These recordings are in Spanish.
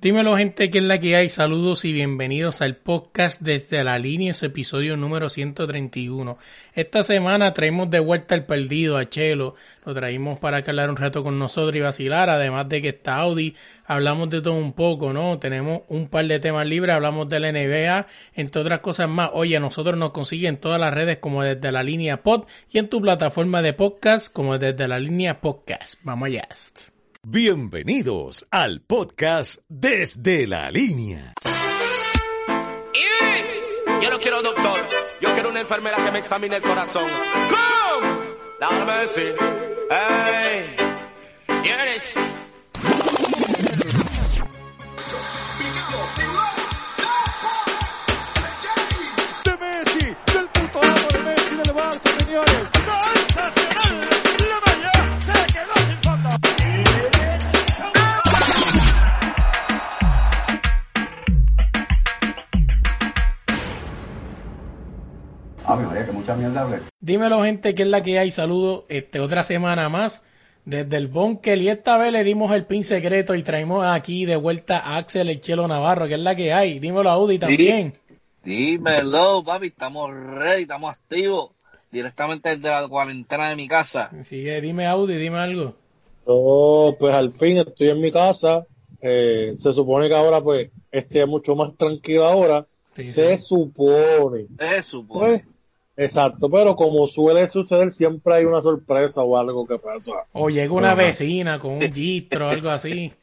Dímelo gente, que es la que hay? Saludos y bienvenidos al podcast desde la línea, su episodio número 131. Esta semana traemos de vuelta el perdido a Chelo, lo traímos para hablar un rato con nosotros y vacilar, además de que está Audi, hablamos de todo un poco, ¿no? Tenemos un par de temas libres, hablamos de la NBA, entre otras cosas más. Oye, nosotros nos consiguen en todas las redes como desde la línea pod y en tu plataforma de podcast como desde la línea podcast. Vamos allá. Bienvenidos al podcast Desde la Línea. Yes. Yo no quiero doctor, yo quiero una enfermera que me examine el corazón. ¡Come! Dame decir. ¡Ey! Yes. Dímelo gente, que es la que hay? Saludos, este, otra semana más desde el Bunker y esta vez le dimos el pin secreto y traemos aquí de vuelta a Axel el Chelo Navarro, que es la que hay. Dímelo a Audi también. Dímelo, papi, estamos ready, estamos activos. Directamente desde la cuarentena de mi casa. Así que dime Audi, dime algo. Yo, pues al fin estoy en mi casa. Eh, se supone que ahora, pues, esté mucho más tranquilo ahora. Sí, se sí. supone. Eso, Pues, exacto, pero como suele suceder, siempre hay una sorpresa o algo que pasa. O llega una Ajá. vecina con un gistro o algo así.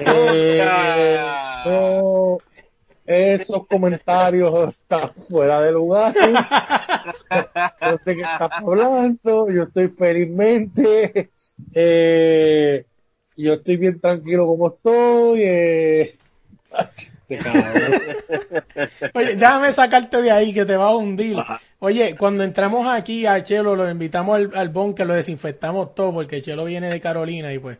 Eh, no, esos comentarios están fuera de lugar. Yo sé que estás hablando, yo estoy felizmente, eh, yo estoy bien tranquilo como estoy. Eh, cabrón. Oye, déjame sacarte de ahí que te va a hundir. Oye, cuando entramos aquí a Chelo, lo invitamos al, al bunker, lo desinfectamos todo porque Chelo viene de Carolina y pues,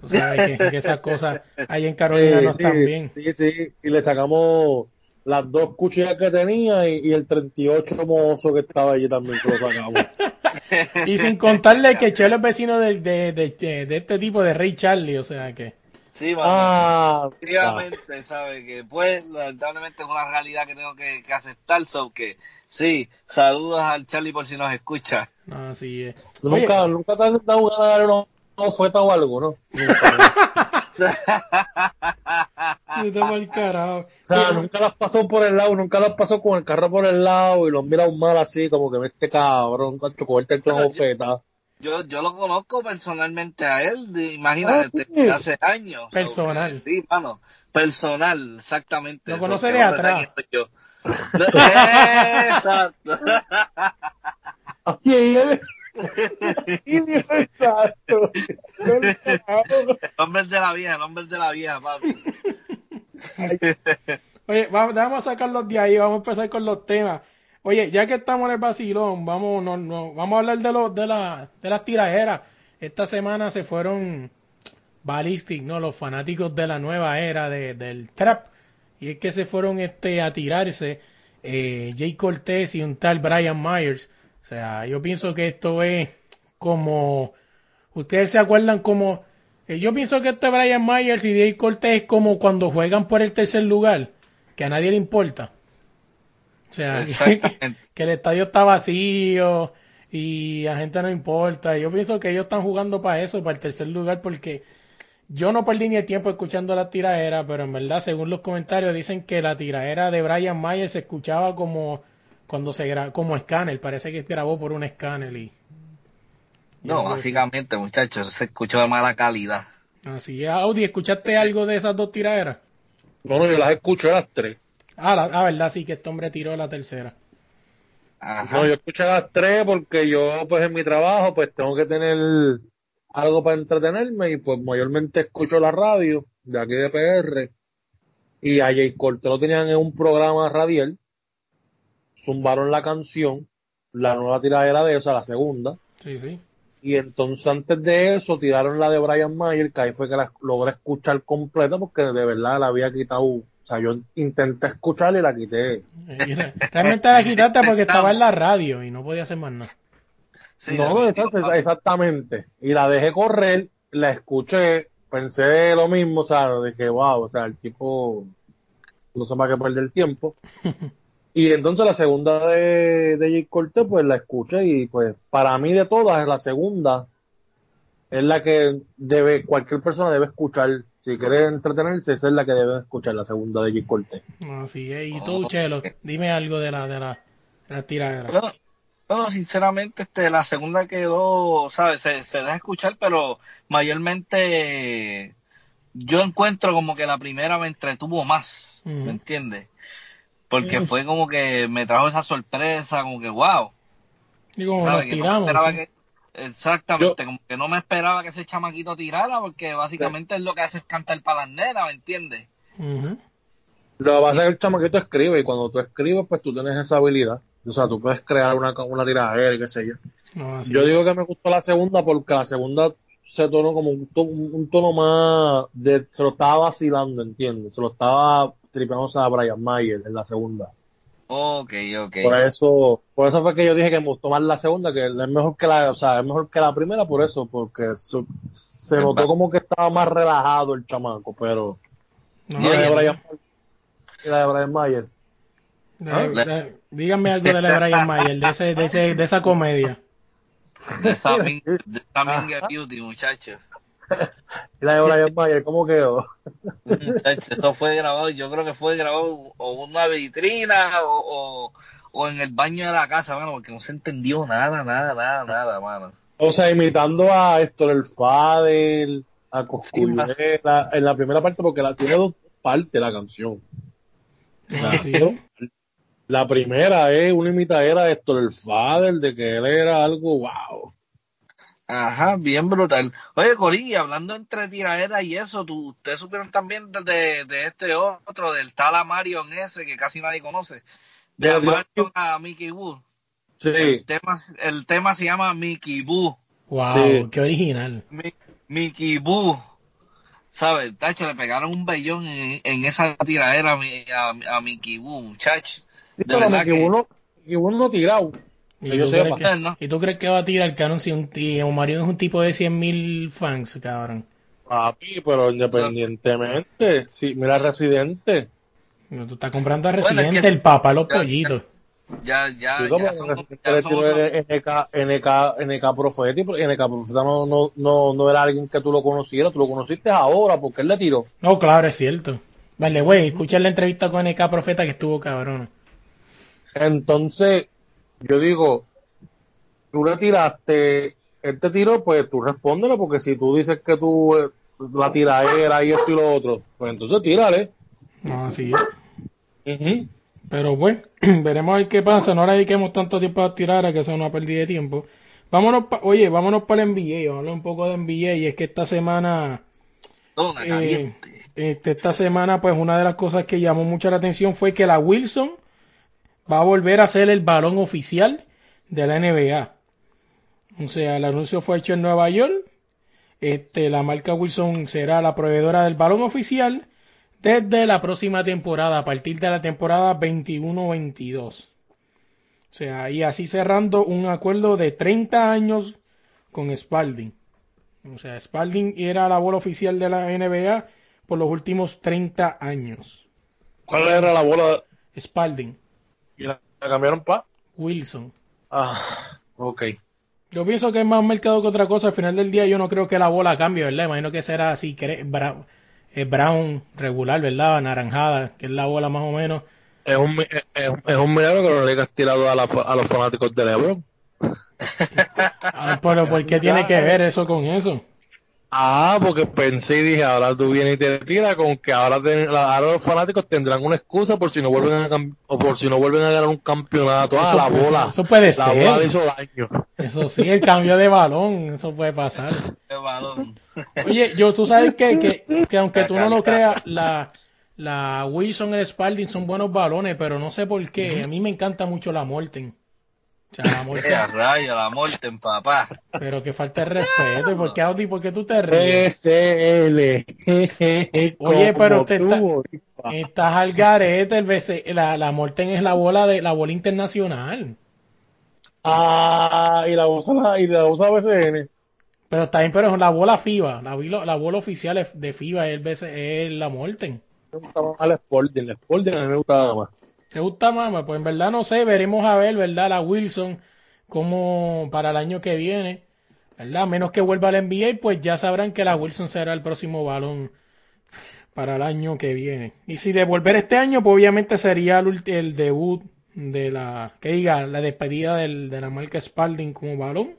tú sabes que, que esas cosas ahí en Carolina no Sí, están sí, bien. Sí, sí, y le sacamos las dos cuchillas que tenía y, y el 38 mozo que estaba allí también que lo sacamos. Y sin contarle que Chelo es vecino del- de, de, de, de este tipo de Rey Charlie, o sea que... Sí, mano. Ah, Efectivamente, ¿sabes? Que pues, lamentablemente es una realidad que tengo que, que aceptar. So que, sí, saludos al Charlie por si nos escucha. Así es. Oye, nunca, nunca te han dado ganas de darle una oferta o algo, ¿no? Nunca. carajo. O sea, nunca las pasó por el lado, nunca las pasó con el carro por el lado y los mira un mal así, como que me este cabrón, cacho, cogerte el yo- oferta. Yo, yo lo conozco personalmente a él, de- imagínate, Ah, sí. hace años. So Personal. sí, mano, personal, exactamente. Lo conoce de atrás. Exacto. Oye, Exacto. Nombre de la vieja, nombre de la vieja, papi. Oye, vamos, vamos a sacarlos de ahí, vamos a empezar con los temas. Oye, ya que estamos en el vacilón, vamos, no, no, vamos a hablar de los, de la, de las tiraderas. Esta semana se fueron ballistic, ¿no? Los fanáticos de la nueva era de, del trap. Y es que se fueron este a tirarse eh, Jay Cortez y un tal Brian Myers. O sea, yo pienso que esto es como, ustedes se acuerdan como, eh, yo pienso que este Brian Myers y Jay Cortez es como cuando juegan por el tercer lugar, que a nadie le importa. O sea, que, que el estadio está vacío y a gente no importa. Yo pienso que ellos están jugando para eso, para el tercer lugar, porque yo no perdí ni el tiempo escuchando la tiraera, pero en verdad, según los comentarios, dicen que la tiraera de Brian Myers se escuchaba como cuando se gra como escáner, parece que grabó por un escáner y No, básicamente, muchachos, se escuchó de mala calidad. así es. Audi, ¿escuchaste algo de esas dos tiraderas? No, no, yo las escuché las tres. Ah, la, ah, verdad, sí que este hombre tiró la tercera. Ajá. No, yo escuché las tres porque yo, pues en mi trabajo, pues tengo que tener algo para entretenerme y pues mayormente escucho la radio de aquí de PR y a Jay Cortez lo tenían en un programa radial, zumbaron la canción, la nueva tiradera de esa, la segunda, Sí, sí. y entonces antes de eso tiraron la de Brian Mayer, que ahí fue que la logré escuchar completa porque de verdad la había quitado, o sea, yo intenté escucharla y la quité. Realmente la quitaste porque estaba en la radio y no podía hacer más nada. Sí, no, entonces, exactamente. Y la dejé correr, la escuché pensé lo mismo, o sea, de que wow, o sea, el tipo no se va a que perder tiempo. Y entonces la segunda de, de Cortez, pues la escuché y pues para mí de todas, la segunda es la que debe, cualquier persona debe escuchar. Si quiere entretenerse, esa es la que debe escuchar, la segunda de Jay Cortez. Así es. Y tú, Chelo, dime algo de la, de la, de la tiradera. Bueno, bueno, sinceramente, este, la segunda quedó, ¿sabes? Se, se deja escuchar, pero mayormente yo encuentro como que la primera me entretuvo más. ¿me entiendes? Porque fue como que me trajo esa sorpresa, como que wow. Y como nos ¿sabes? Que no tiramos. sí. que- exactamente, como que no me esperaba que ese chamaquito tirara, porque básicamente es lo que hace es cantar para las nenas, ¿me entiendes? Ujú. Lo que pasa es que el chamaquito escribe y cuando tú escribes, pues tú tienes esa habilidad. O sea, tú puedes crear una, una tiradera y qué sé yo. Yo digo que me gustó la segunda porque la segunda se tornó como un, to- un tono más de, se lo estaba vacilando, ¿entiendes? Se lo estaba tripeando a Brian Mayer en la segunda. Ok, ok. Por eso, por eso fue que yo dije que me gustó más la segunda, que es mejor que la, o sea, es mejor que la primera por eso, porque su- se notó como que estaba más relajado el chamaco, pero No, y la de Brian, la de Brian Mayer. De- de- díganme algo de la Brian Mayer, de, ese, de, ese, de esa comedia. De esa min- de esa minga beauty, muchacho. Y la de Brian Mayer, ¿cómo quedó? Muchacho, esto fue grabado, yo creo que fue grabado o en una vitrina o, o, o en el baño de la casa, mano, porque no se entendió nada, nada, nada, nada, mano. O sea, imitando a Héctor el Fadel, a Cosculera, en la primera parte, porque la tiene dos partes la canción. No, sí. La primera es una imitadera de Héctor el Fadel, de que él era algo wow. Ajá, bien brutal. Oye, Cori, hablando entre tiraderas y eso, ¿tú, ustedes supieron también de, de, de este otro, del tal Amarion ese que casi nadie conoce. De De- Amarion a Mickey Boo. Sí, El tema, el tema se llama Mickey Boo. Wow, Sí. qué original. Mi- Mickey Boo. ¿Sabes? Tacho, le pegaron un bellón en, en esa tiradera a, mi- a, a Mickey Boo, muchacho. De pero verdad que que... uno, y uno no tirado. ¿Y Que yo tú, crees sepa. que, ¿no? ¿Y tú crees que va a tirar Canon si un tío? Mario es un tipo de 100.000 fans, cabrón. Papi, pero independientemente, sí, mira Residente. No, Tú estás comprando a Bueno, es Residente, que- el papá, los ya- pollitos. Ya, ya, ya pero son, ya son NK, NK, NK Profeta, NK Profeta no, no, no, no era alguien que tú lo conocieras, tú lo conociste ahora, porque él le tiró. No, claro, es cierto. Vale, güey, escucha la entrevista con NK Profeta que estuvo cabrón. Entonces, yo digo, tú le tiraste, él te tiró, pues tú respóndele, porque si tú dices que tú eh, la tiradera y esto y lo otro, pues entonces tírale. No, así es. Pero bueno, veremos a ver qué pasa. No le dediquemos tanto tiempo a tirar, a que eso es una pérdida de tiempo. Vámonos, pa- oye, vámonos para el NBA. Vamos a hablar un poco de NBA. Y es que esta semana, eh, este, esta semana, pues una de las cosas que llamó mucho la atención fue que la Wilson va a volver a ser el balón oficial de la NBA. O sea, el anuncio fue hecho en Nueva York. Este, la marca Wilson será la proveedora del balón oficial desde la próxima temporada, a partir de la temporada 21-22. O sea, y así cerrando un acuerdo de 30 años con Spalding. O sea, Spalding era la bola oficial de la NBA por los últimos 30 años. ¿Cuál era la bola? Spalding, Y la, la cambiaron pa. Wilson. Ah, ok. Yo pienso que es más mercado que otra cosa. Al final del día yo no creo que la bola cambie, ¿verdad? Imagino que será así, eh, brown regular, ¿verdad? Anaranjada, que es la bola más o menos. Es un, es un milagro que no le hayas tirado a, la, a los fanáticos de LeBron. Ah, pero ¿por qué tiene que ver eso con eso? Ah, porque pensé y dije, ahora tú vienes y te tiras con que ahora, ten- la- ahora los fanáticos tendrán una excusa por si no vuelven a o por si no vuelven a ganar un campeonato. Ah, Eso- la eso- bola. eso puede la ser. bola le hizo daño. Eso sí, el cambio de balón, eso puede pasar. Qué balón. Oye, yo, tú sabes que, que, que aunque tú no lo creas, la, la Wilson y el Spalding son buenos balones, pero no sé por qué. A mí me encanta mucho la Morten. O sea, la rayo, la muerte en papá. pero que falta de respeto. ¿Y por qué, Audi? ¿Por qué tú te ríes? SL. Oye, pero tú, está-. Estás al garete, el BC la, la Morten es la bola de la bola internacional. Ah, y la usa, la- y la usa BCN. Pero está bien, pero es la bola FIBA, la, bola- la bola oficial es- de FIBA es, el BC es la Morten. Me gusta más el Sporting. El Sporting a mí me gustaba más. ¿Te gusta más? Pues en verdad no sé, veremos a ver, ¿verdad? La Wilson, como para el año que viene, ¿verdad? A menos que vuelva al NBA, pues ya sabrán que la Wilson será el próximo balón para el año que viene. Y si de volver este año, pues obviamente sería el, el debut de la, que diga, la despedida del- de la marca Spalding como balón.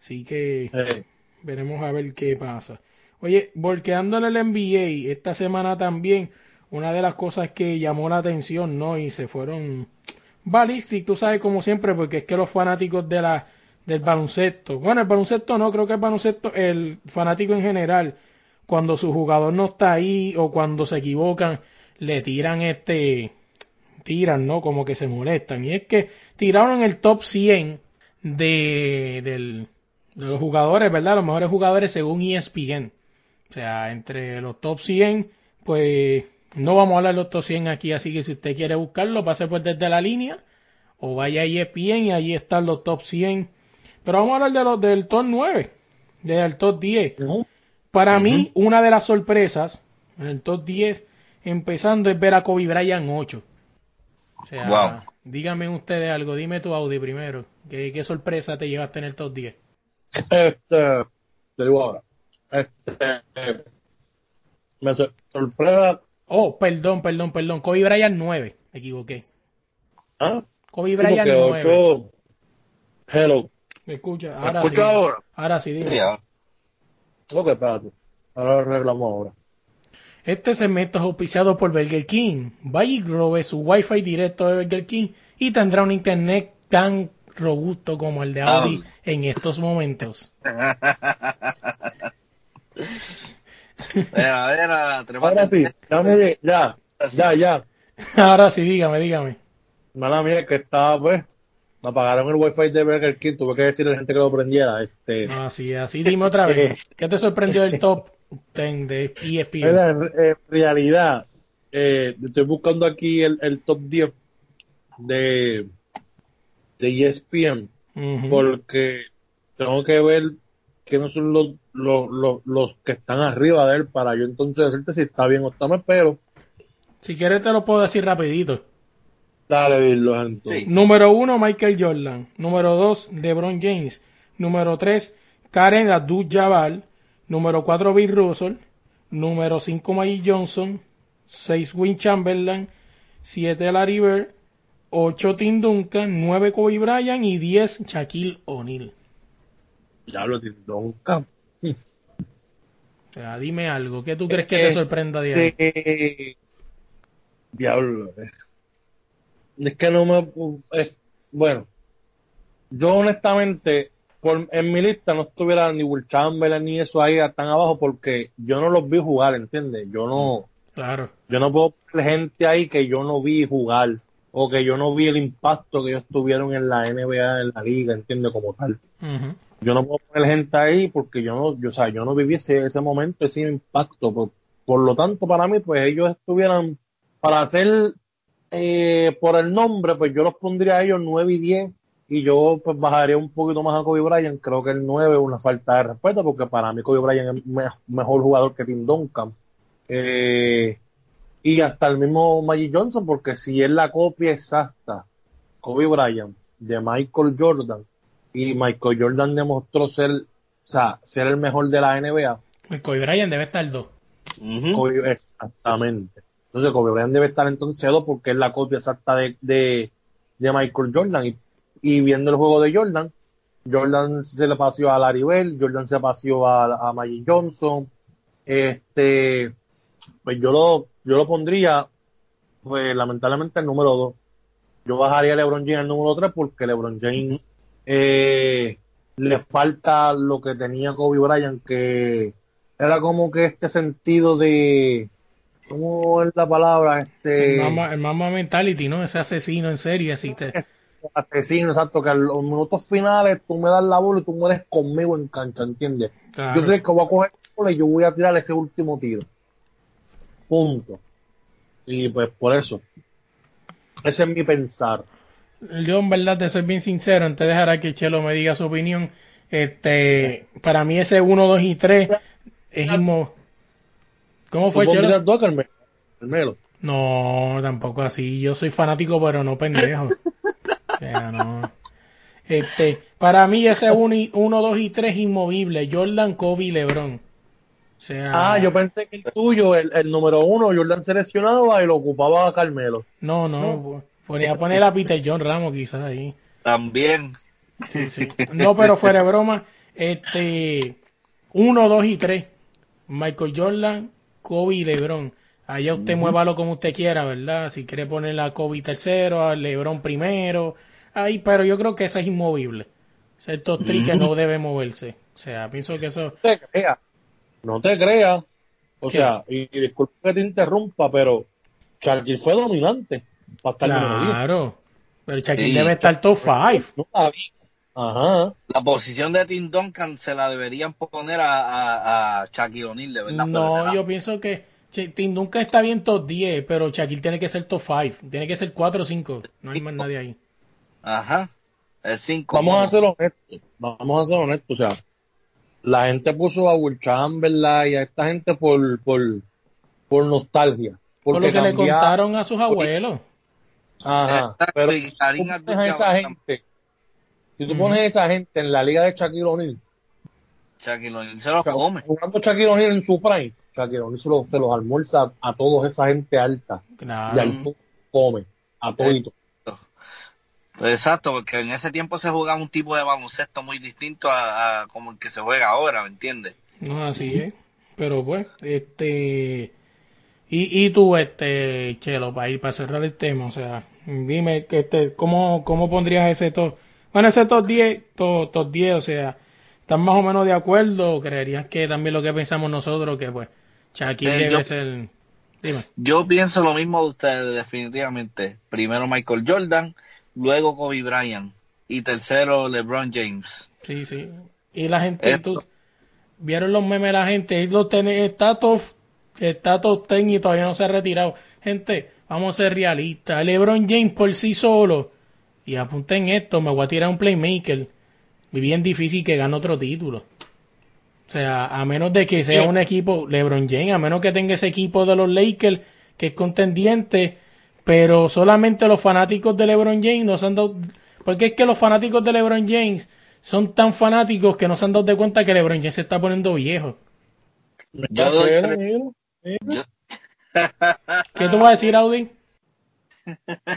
Así que Eh, Veremos a ver qué pasa. Oye, volqueando en el NBA, esta semana también, una de las cosas que llamó la atención, ¿no? Y se fueron balísticos, tú sabes, como siempre, porque es que los fanáticos de la, del baloncesto, bueno, el baloncesto no, creo que el baloncesto, el fanático en general, cuando su jugador no está ahí o cuando se equivocan, le tiran este, tiran, ¿no? Como que se molestan. Y es que tiraron el top 100 de, del, de los jugadores, ¿verdad? Los mejores jugadores según ESPN. O sea, entre los top 100, pues no vamos a hablar de los top 100 aquí, así que si usted quiere buscarlo, pase pues desde la línea o vaya a ESPN y ahí están los top 100. Pero vamos a hablar de los del top 9, del top 10. ¿no? Para mí, una de las sorpresas en el top 10, empezando, es ver a Kobe Bryant 8. O sea, Wow. díganme ustedes algo, dime tu Audi primero. ¿Qué, qué sorpresa te llevaste en el top 10? Este, te digo ahora. Este, me sor- sorpresa. Oh, perdón, perdón, perdón. Kobe Bryant 9. Me equivoqué. ¿ah? Kobe Bryant porque 9. ocho- Hello. ¿Me escucha? ¿Me Ahora escucha sí. ahora? Ahora sí, dime. Ok, espérate. Ahora lo arreglamos ahora. Este segmento es auspiciado por Burger King. Vaya y robe su Wi-Fi directo de Burger King y tendrá un internet tan robusto como el de Audi en estos momentos. Ahora sí, ya, me- ya, ya, ya. Ahora sí, dígame, dígame. Mala mía, que estaba, pues, me apagaron el wifi de Burger King, tuve que decirle a la gente que lo prendiera. Este, Así, así dime otra vez. ¿Qué te sorprendió del top 10 de ESPN? Mira, en, realidad, eh, estoy buscando aquí el, el top 10 de, de E porque tengo que ver quiénes son los, los, los, los que están arriba de él para yo entonces decirte si está bien o está mal, pero Si quieres te lo puedo decir rapidito. dale, dilo, entonces. Sí. Número 1, Michael Jordan. Número 2, LeBron James. Número 3, Karen Abdul-Jabbar. Número 4, Bill Russell. Número 5, Mike Johnson. 6, Win Chamberlain. 7, Larry Bird. 8, Tim Duncan. 9, Kobe Bryant. Y 10, Shaquille O'Neal. Diablo, Tim Duncan. O sea, dime algo. ¿Qué tú crees que te Eh, sorprenda de ahí? Diablo, es, es que no me. es- bueno, yo honestamente, por, en mi lista no estuviera ni Will Chamberlain ni eso ahí tan abajo porque yo no los vi jugar, ¿entiendes? Yo no, Claro. yo no puedo poner gente ahí que yo no vi jugar o que yo no vi el impacto que ellos tuvieron en la NBA, en la liga, ¿entiendes? Como tal. Yo no puedo poner gente ahí porque yo no, yo, o sea, yo no viví ese, ese momento, ese impacto. Por, por lo tanto, para mí, pues ellos estuvieran, para hacer eh, por el nombre, pues yo los pondría a ellos 9 y 10 y yo pues bajaría un poquito más a Kobe Bryant. Creo que el 9 es una falta de respeto porque para mí Kobe Bryant es me- mejor jugador que Tim Duncan. Eh, y hasta el mismo Magic Johnson, porque si es la copia exacta, Kobe Bryant, de Michael Jordan, y Michael Jordan demostró ser, o sea, ser el mejor de la NBA, El Kobe Bryant debe estar 2. Ujú. Kobe- exactamente. Entonces Kobe Bryant debe estar entonces dos porque es la copia exacta de, de, de Michael Jordan. Y, y viendo el juego de Jordan, Jordan se le paseó a Larry Bell, Jordan se paseó a, a Magic Johnson. Este, pues yo lo, yo lo pondría, pues lamentablemente el número dos. Yo bajaría a LeBron James al número tres porque LeBron James eh, le falta lo que tenía Kobe Bryant, que era como que este sentido de, ¿cómo es la palabra? Este, El Mama, el Mama Mentality, ¿no? Ese asesino en serie, así te... asesino, exacto, que a los minutos finales tú me das la bola y tú mueres conmigo en cancha, ¿entiendes? Claro. Yo sé que voy a coger la bola y yo voy a tirar ese último tiro. Punto. Y pues por eso. Ese es mi pensar. Yo en verdad te soy bien sincero, antes de dejar a que Chelo me diga su opinión, Este, para mí ese 1, 2 y 3 es inmo... ¿Cómo ¿Tú fue, Chelo? dos Carmelo? Carmelo. No, tampoco así. Yo soy fanático, pero no pendejo. O sea, no. Este, para mí ese 1, 2 y 3 inmovible. Jordan, Kobe y LeBron. O sea, Ah, yo pensé que el tuyo, el, el número uno, Jordan seleccionaba y lo ocupaba a Carmelo. no, no. Ponía a poner a Peter John Ramos quizás ahí. También. Sí, sí. No, pero fuera de broma, este, 1, 2 y 3. Michael Jordan, Kobe y LeBron. Allá usted muévalo como usted quiera, ¿verdad? Si quiere poner a Kobe tercero, a LeBron primero. Ahí, pero yo creo que esa es inmovible. Es el top three que no debe moverse. O sea, pienso que eso... No. No te creas. O ¿Qué? sea, y, y disculpa que te interrumpa, pero Shaquille fue dominante. Para estar número 10. Claro. Pero Shaquille Sí. debe estar top 5. No sabía. Ajá. La posición de Tim Duncan se la deberían poner a, a, a Shaquille O'Neal, de verdad. No, yo pienso que Tim nunca está bien top 10, pero Shaquille tiene que ser top 5. Tiene que ser 4 o 5. No hay más nadie ahí. Ajá. El 5. Vamos a ser honestos. Vamos a ser honestos. O sea, la gente puso a Will Chamberlain y a esta gente por, por, por nostalgia. Por lo que le contaron a sus abuelos. Ajá. Pero y si tú pones a esa gente, si tú pones a esa gente en la liga de Shaquille O'Neal, Shaquille O'Neal se lo o sea, come. jugando Shaquille O'Neal en su prime, Shaquille O'Neal se, los- se los almuerza a toda esa gente alta y Claro. al tú come a todito. Exacto, porque en ese tiempo se jugaba un tipo de baloncesto muy distinto a, a como el que se juega ahora, ¿me entiendes? No, así es. Pero pues, este. Y, y tú, este, Chelo, para ir para cerrar el tema, o sea, dime, este, ¿cómo, ¿cómo pondrías ese top? Bueno, ese top 10, top, top 10, o sea, ¿estás más o menos de acuerdo? ¿O creerías que también lo que pensamos nosotros, que pues, Shaquille Eh, debe yo- ser. Dime. Yo pienso lo mismo de ustedes, definitivamente. Primero Michael Jordan, luego Kobe Bryant y tercero LeBron James. Sí, sí. Y la gente, tú, vieron los memes de la gente, él lo está top, está top 10 y todavía no se ha retirado. Gente, vamos a ser realistas. LeBron James por sí solo, y apunten esto, me voy a tirar un playmaker. Y bien difícil que gane otro título. O sea, a menos de que sea un equipo, LeBron James, a menos que tenga ese equipo de los Lakers, que es contendiente, pero solamente los fanáticos de LeBron James no se han dado, porque es que los fanáticos de LeBron James son tan fanáticos que no se han dado de cuenta que LeBron James se está poniendo viejo. Yo doy. ¿Qué tú vas a decir, Audi?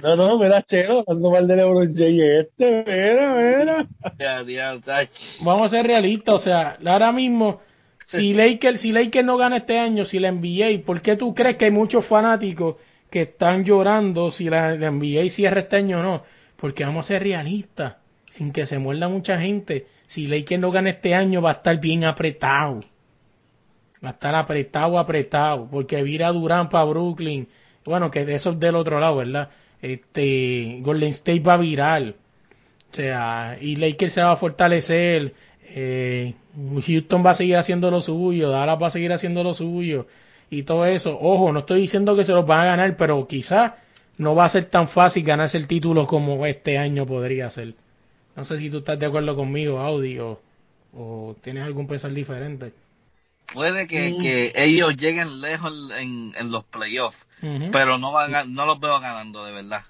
No, no, mira, Chelo, hablando mal de LeBron James este, mira, mira. Vamos a ser realistas, o sea, ahora mismo, si Lakers, si Lakers no gana este año, si la NBA, ¿por qué tú crees que hay muchos fanáticos que están llorando si la, la NBA cierra este año o no? Porque vamos a ser realistas, sin que se muerda mucha gente. Si Lakers no gana este año, va a estar bien apretado. Va a estar apretado, apretado, porque vira Durán para Brooklyn. Bueno, que eso es del otro lado, ¿verdad? Este, Golden State va a virar. O sea, y Lakers se va a fortalecer. eh, Houston va a seguir haciendo lo suyo. Dallas va a seguir haciendo lo suyo. Y todo eso. Ojo, no estoy diciendo que se los van a ganar, pero quizás no va a ser tan fácil ganarse el título como este año podría ser. No sé si tú estás de acuerdo conmigo, Audi, o, o tienes algún pensar diferente. Puede que, que ellos lleguen lejos en, en los playoffs, pero no van a- no los veo ganando de verdad.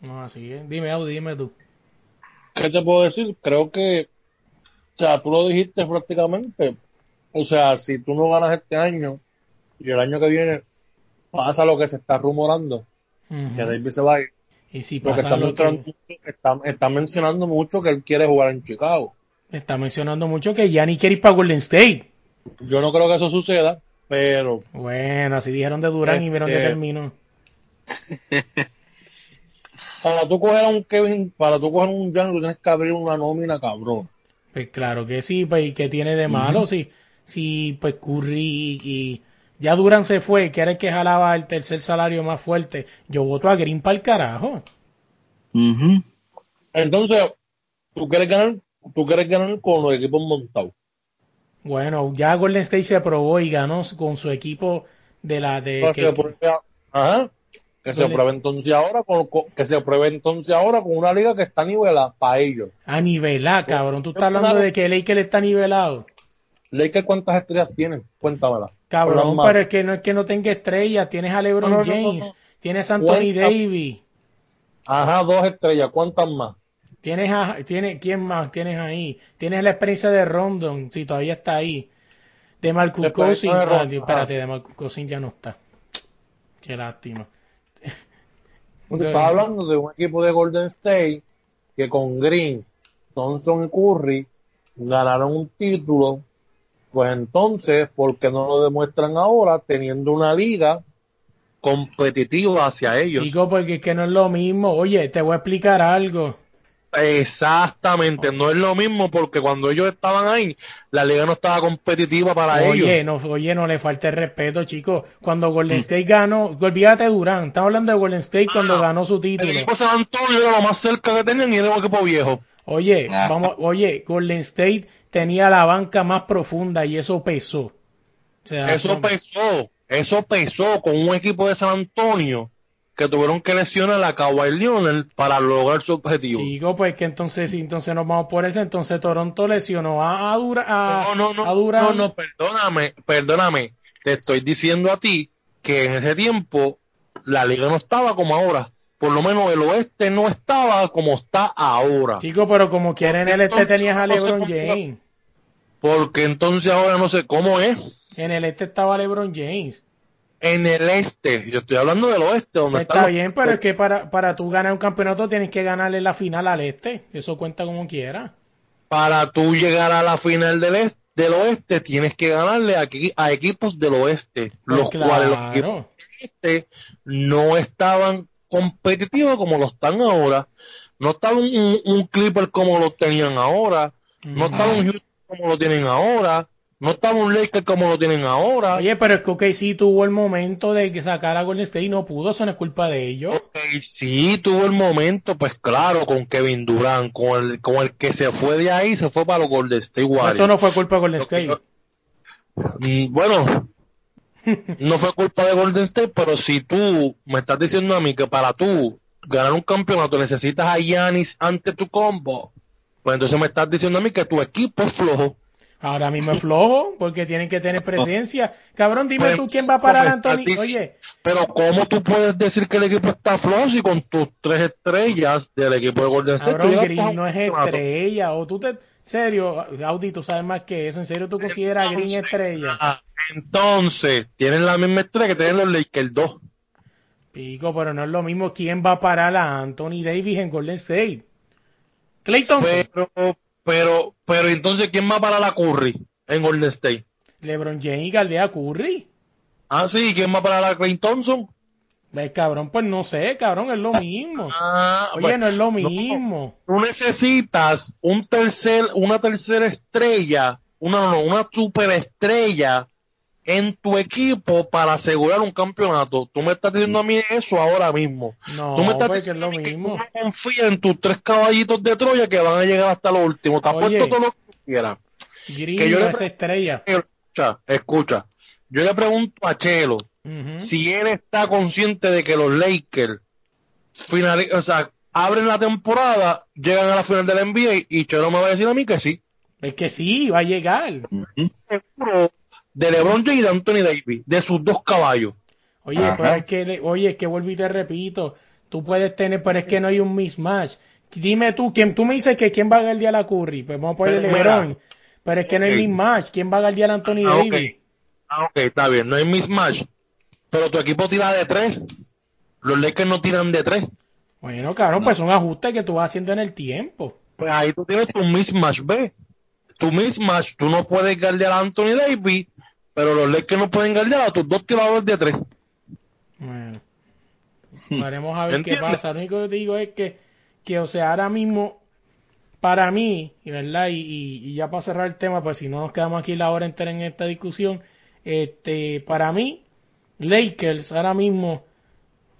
No, así es. Dime, Audi, dime tú. ¿Qué te puedo decir? Creo que, o sea, tú lo dijiste prácticamente. O sea, si tú no ganas este año y el año que viene pasa lo que se está rumorando, que David se va a ir, Y si porque pasa está, lo que- mencionando, está, está mencionando mucho que él quiere jugar en Chicago. está mencionando mucho que ya ni quiere ir para Golden State. Yo no creo que eso suceda, pero Bueno, así dijeron de Durán y vieron que Este- terminó. para tú coger a un Kevin, para tú coger un Jan, tú tienes que abrir una nómina cabrón. Pues claro que sí, pues ¿y qué tiene de malo? Si, si pues Curry y ya Durán se fue, que era el que jalaba el tercer salario más fuerte, yo voto a Green para el carajo. Entonces, tú quieres ganar, tú quieres ganar con los equipos montados. Bueno, ya Golden State se probó y ganó con su equipo de la de Porque, que- porque- ajá. Que se Golden pruebe entonces ahora con, con- que se pruebe entonces ahora con una liga que está nivelada para ellos. A nivelar, cabrón. Tú estás hablando de que Lakers está nivelado. Lakers cuántas estrellas tienen? Cuéntamela. Cabrón, pero es que no es que no tenga estrellas. Tienes a LeBron No, no, no, James, no. tienes a Anthony Davis, Ajá, dos estrellas, ¿cuántas más? tienes a, tiene, ¿quién más tienes ahí? Tienes la experiencia de Rondon, si todavía está ahí. De Marcus de ah, espérate, de Marcus Cousins ya no está. Qué lástima. Estás hablando de un equipo de Golden State que con Green, Thompson y Curry ganaron un título. Pues entonces, ¿por qué no lo demuestran ahora teniendo una liga competitiva hacia ellos? Chico, porque es que no es lo mismo. Oye, te voy a explicar algo. Exactamente, no es lo mismo porque cuando ellos estaban ahí, la liga no estaba competitiva para Oye, ellos. no, oye, no le falte el respeto, chicos. Cuando Golden Mm. State ganó, olvídate de Durán, estamos hablando de Golden State cuando Ah, ganó su El título. equipo San Antonio era lo más cerca que tenían y era un equipo viejo. Oye, Ajá. vamos, oye, Golden State tenía la banca más profunda y eso pesó. O sea, Eso pesó, eso pesó con un equipo de San Antonio que tuvieron que lesionar a Kawhi Leonard para lograr su objetivo. Chico, pues que entonces, si entonces nos vamos por eso, entonces Toronto lesionó a, a, Dura- a, No, no, no, a Durant. no, no, perdóname, perdóname. Te estoy diciendo a ti que en ese tiempo la liga no estaba como ahora. Por lo menos el oeste no estaba como está ahora. Chico, pero como quiera en el este tenías a no LeBron James. Porque entonces ahora no sé cómo es. En el este estaba LeBron James. En el este, yo estoy hablando del oeste, donde están está los- bien, pero es que para, para tú ganar un campeonato tienes que ganarle la final al este. Eso cuenta como quiera. para tú llegar a la final del, del oeste tienes que ganarle aquí a equipos del oeste, Pues los cuales los equipos claro. del este no estaban competitivos como lo están ahora, no estaba un, un- un Clipper como lo tenían ahora, no estaba un Houston como lo tienen ahora, no estaba un Lakers como lo tienen ahora. Oye, pero es que OK sí tuvo el momento de que sacar a Golden State y no pudo, eso no es culpa de ellos. Ok, sí, tuvo el momento, pues claro, con Kevin Durant, con el, con el que se fue de ahí, se fue para los Golden State Warriors. Eso no fue culpa de Golden State. yo- Mm, Bueno, no fue culpa de Golden State, pero si tú me estás diciendo a mí que para tú ganar un campeonato necesitas a Giannis ante tu combo, pues entonces me estás diciendo a mí que tu equipo es flojo. Ahora mismo es flojo porque tienen que tener presencia. Cabrón, dime Pues, tú quién va a parar a Anthony. Oye, Pero ¿cómo tú puedes decir que el equipo está flojo si con tus tres estrellas del equipo de Golden State cabrón, a Green no es estrella. O tú te. Serio, Audi, tú sabes más que eso. ¿En serio tú consideras a Green estrella? Ah, entonces, tienen la misma estrella que tienen los Lakers 2. Pico, pero no es lo mismo. ¿Quién va a parar a Anthony Davis en Golden State? Clay Thompson. Pero, pero, pero entonces, ¿quién va para la Curry en Golden State? LeBron James y Galdea Curry. Ah, sí, ¿quién va para la Clay Thompson? Ves, cabrón, pues no sé, cabrón, es lo mismo. Ah, Oye, pues, no es lo mismo. Tú necesitas un tercer, una tercera estrella, una, no, no, una superestrella en tu equipo para asegurar un campeonato. Tú me estás diciendo a mí eso ahora mismo. No, tú me estás pues que es diciendo lo que mismo. tú no confías en tus tres caballitos de Troya que van a llegar hasta lo último. Te apuesto todo lo que quieras. Que yo le estrella. Escucha, escucha. Yo le pregunto a Chelo si él está consciente de que los Lakers finali- o sea, abren la temporada, llegan a la final del NBA y Chelo me va a decir a mí que sí. Es que sí, va a llegar. Seguro de LeBron James y de Anthony Davis, de sus dos caballos. Oye, Ajá. pero es que, le- oye, es que vuelvo y te repito, tú puedes tener, pero es que no hay un mismatch. Dime tú, ¿quién, tú me dices que quién va a guardiar a Curry, pues vamos a ponerle Pero mira. LeBron. Pero es que no hay mismatch. ¿Quién va a guardiar a Anthony Ah, ok. Davis? Ah, ok, está bien, no hay mismatch. Pero tu equipo tira de tres. Los Lakers no tiran de tres. Bueno, cabrón, pues son ajustes que tú vas haciendo en el tiempo. Pues ahí tú tienes tu mismatch, ¿ves? Tu mismatch, tú no puedes guardiar a Anthony Davis, pero los Lakers no pueden guardiar a tus dos tiradores de tres. Bueno, veremos a ver qué ¿Entiendes? pasa. Lo único que te digo es que, que o sea, ahora mismo, para mí, y verdad, y, y- y ya para cerrar el tema, pues si no nos quedamos aquí la hora entera en esta discusión, este, para mí, Lakers ahora mismo,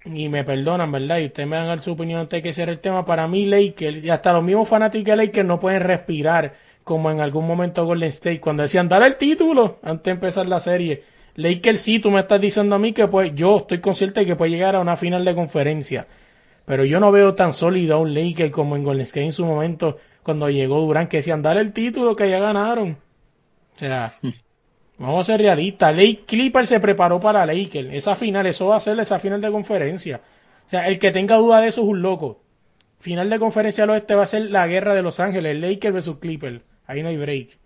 y me perdonan, ¿verdad? Y ustedes me dan su opinión antes de que cierre el tema, para mí Lakers, y hasta los mismos fanáticos de Lakers no pueden respirar como en algún momento Golden State, cuando decían, dale el título, antes de empezar la serie. Lakers sí, tú me estás diciendo a mí que pues yo estoy consciente de que puede llegar a una final de conferencia. Pero yo no veo tan sólido a un Lakers como en Golden State en su momento cuando llegó Durán, que decían, dale el título que ya ganaron. O sea, vamos a ser realistas. Lake Clipper se preparó para Lakers. Esa final, eso va a ser esa final de conferencia. O sea, el que tenga duda de eso es un loco. Final de conferencia del oeste va a ser la guerra de Los Ángeles, Lakers versus Clipper. Ahí no hay break.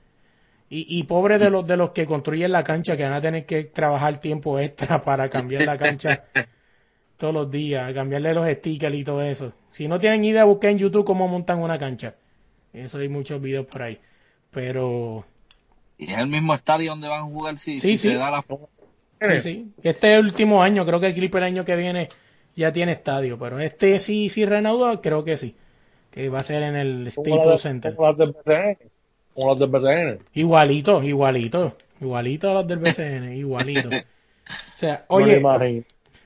Y, y pobre de los de los que construyen la cancha, que van a tener que trabajar tiempo extra para cambiar la cancha todos los días, cambiarle los stickers y todo eso. Si no tienen idea, busquen en YouTube cómo montan una cancha. Eso hay muchos videos por ahí. Pero Y es el mismo estadio donde van a jugar si, Sí, si sí. se da la sí, sí. Este es el último año, creo que el Clipper el año que viene ya tiene estadio, pero este sí, sí reanuda, creo que sí. Que va a ser en el Staples Center. como las del BCN. Como las del BCN. Igualito, igualito. Igualito a los del BCN, igualito. O sea, oye,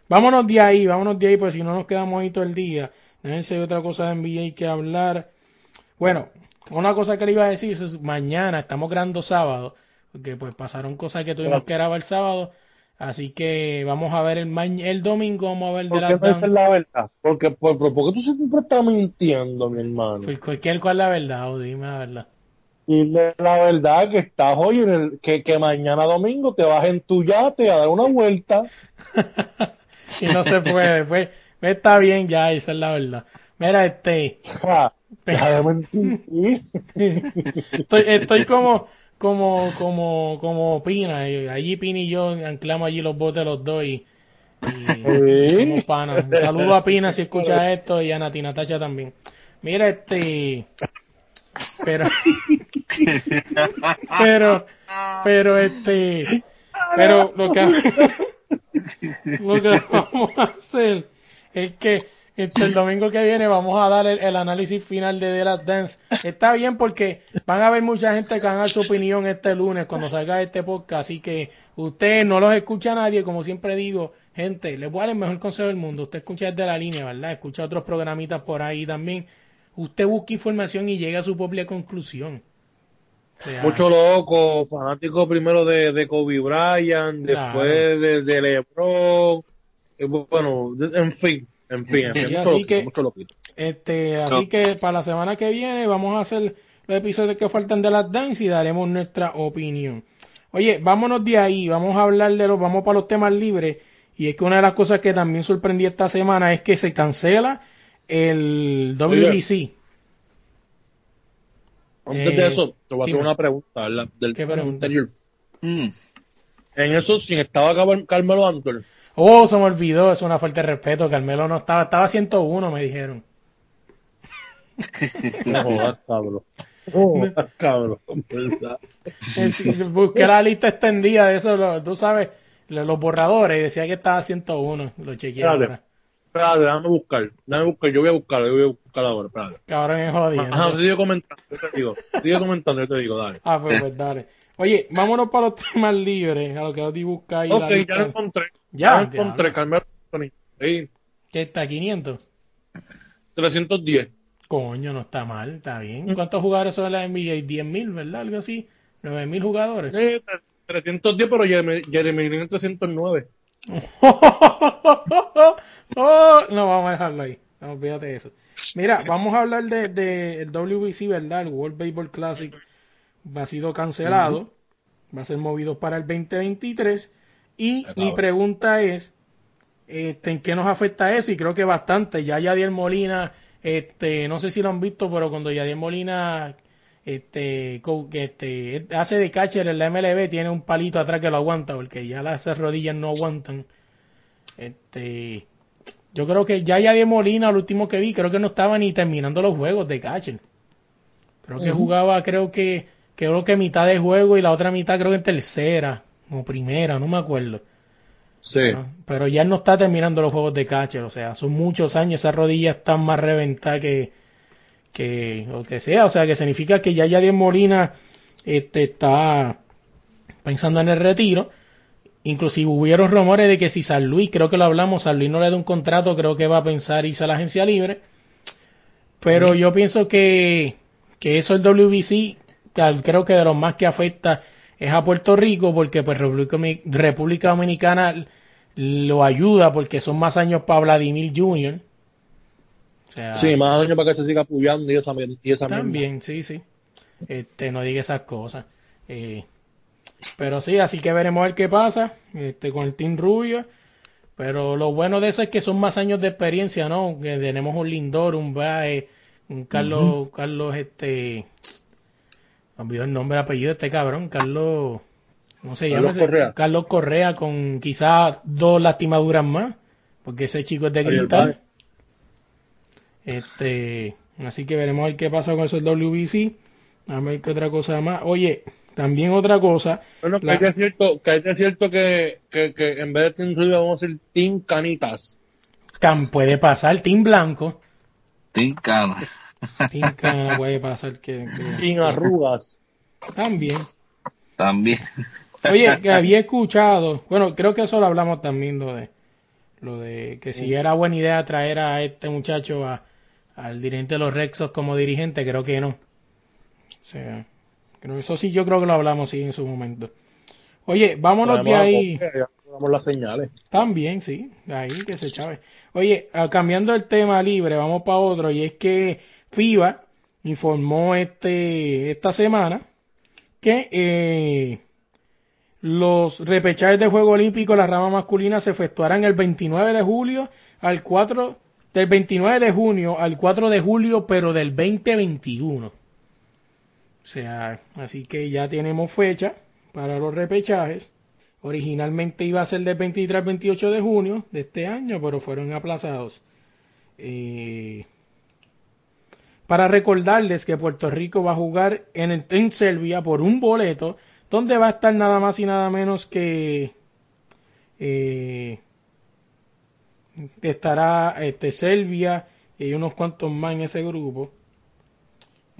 vámonos de ahí, vámonos de ahí, porque si no nos quedamos ahí todo el día. Hay otra cosa de NBA que hablar. Bueno, una cosa que le iba a decir es mañana, estamos grabando sábado, porque pues pasaron cosas que tuvimos que grabar el sábado. Así que vamos a ver el, ma- el domingo, vamos a ver de ¿Por qué las la verdad? Porque, por, por- porque tú siempre estás mintiendo, mi hermano. Pues cualquier cual la verdad, o dime la verdad. Dile la verdad que estás hoy en el, que, que mañana domingo te vas en tu yate a dar una vuelta. y no se puede, pues, pues está bien ya, esa es la verdad. Mira, este, mentir. estoy, estoy como, como, como, como Pina, y allí Pina y yo anclamos allí los botes los dos y, y somos panas. Saludo a Pina si escucha esto y a Nati Natacha también. Mira, este, pero, pero, pero este, pero lo que, lo que vamos a hacer es que este, el domingo que viene vamos a dar el, el análisis final de The Last Dance. Está bien porque van a haber mucha gente que van a dar su opinión este lunes cuando salga este podcast, así que usted no los escucha nadie, como siempre digo, gente, les voy a dar el mejor consejo del mundo. Usted escucha desde la línea, ¿verdad? Escucha otros programitas por ahí también. Usted busca información y llega a su propia conclusión. O sea, Mucho loco, fanático primero de, de Kobe Bryant, Claro. después de, de LeBron. y bueno, en fin, en fin, en fin, Sí, mucho, así loquito, que- mucho loquito. Este, así No. que para la semana que viene vamos a hacer los episodios que faltan de las dance y daremos nuestra opinión. Oye, vámonos de ahí, vamos a hablar de los, vamos para los temas libres. Y es que una de las cosas que también sorprendí esta semana es que se cancela el WBC. Antes Eh, de eso, te voy a hacer una pregunta. Del ¿Qué pregunta? anterior. Mm. En eso, sin estaba Car- Carmelo Anthony. Oh, se me olvidó, es una falta de respeto. Carmelo no estaba, estaba 101, me dijeron. No jodas, cabrón. Eh, Busqué la lista extendida de eso, lo- tú sabes, lo- los borradores, y decía que estaba 101. Lo chequeé ahora. Espérate, déjame buscar. Déjame buscar. Yo voy a buscar, yo voy a buscar ahora. Espérate. Cabrón, es jodido. Ajá, sigue comentando, yo te digo. Sigue comentando, yo te digo, dale. Ah, pues, pues dale. Oye, vámonos para los temas libres, a lo que Oti busca ahí. Ok, la ya lo encontré. Ya, Ya lo encontré. Carmelo. Sí, ¿Qué está? 500. 310. Coño, no está mal, está bien. ¿Cuántos jugadores son de la NBA? 10.000, ¿verdad? Algo así. 9.000 jugadores. Sí, 310, pero Jeremy, en 309. Oh, no, vamos a dejarlo ahí. No, olvídate de eso. Mira, vamos a hablar de, de el WBC, ¿verdad? El World Baseball Classic ha sido cancelado. Va a ser movido para el 2023. Y mi pregunta es, este, ¿en qué nos afecta eso? Y creo que bastante. Ya Yadier Molina, este, no sé si lo han visto, pero cuando Yadier Molina este, este, hace de catcher en la MLB, tiene un palito atrás que lo aguanta, porque ya las rodillas no aguantan. Este, yo creo que ya Yadier Molina, lo último que vi, creo que no estaba ni terminando los juegos de catcher. Creo que jugaba, creo que, creo que mitad de juego y la otra mitad creo que en tercera o primera, no me acuerdo. Sí. ¿no? Pero ya no está terminando los juegos de catcher, o sea, son muchos años, esas rodillas están más reventadas que, que, o que sea, o sea, que significa que ya Yadier Molina, este, está pensando en el retiro. Inclusive hubieron rumores de que si San Luis, creo que lo hablamos, San Luis no le da un contrato, creo que va a pensar irse a la agencia libre. Pero yo pienso que, que eso el WBC, creo que de los más que afecta es a Puerto Rico porque pues República, Domi- República Dominicana lo ayuda porque son más años para Vladimir Jr. O sea, Sí, más años para que se siga apoyando y esa, y esa también, sí, sí. Este, no diga esas cosas. Eh, pero sí, así que veremos a ver qué pasa este, con el Team Rubio. Pero lo bueno de eso es que son más años de experiencia, ¿no? Que tenemos un Lindor, un Bae, un Carlos, Carlos, este, me olvidó el nombre, apellido de este cabrón, Carlos, ¿cómo se? Carlos? Correa. Carlos Correa con quizás dos lastimaduras más, porque ese chico es de. Bae. Este, así que veremos a ver qué pasa con eso WBC. A ver qué otra cosa más. Oye, también otra cosa. Bueno, que La- hay que es cierto, que es cierto que, que, que en vez de Team Rubio vamos a decir Team Canitas. Cam puede pasar, Team Blanco. Tincana. Team Cana puede pasar que, que- Team Arrugas. también. También. Oye, que había escuchado, bueno, creo que eso lo hablamos también, lo de, lo de que si era buena idea traer a este muchacho a, al dirigente de los Rexos como dirigente, creo que no. O sea, eso sí, yo creo que lo hablamos sí en su momento. Oye, vámonos de ahí. damos las señales. También, sí, ahí que se chave. Oye, ah, cambiando el tema libre, vamos para otro, y es que FIBA informó este esta semana que eh, los repechajes de Juego Olímpico, la rama masculina, se efectuarán el 29 de julio al 4, del 29 de junio al 4 de julio, pero del 2021. O sea, así que ya tenemos fecha para los repechajes. Originalmente iba a ser del 23 al 28 de junio de este año, pero fueron aplazados. Eh, para recordarles que Puerto Rico va a jugar en, el- en Serbia por un boleto, donde va a estar nada más y nada menos que eh, estará este, Serbia y unos cuantos más en ese grupo.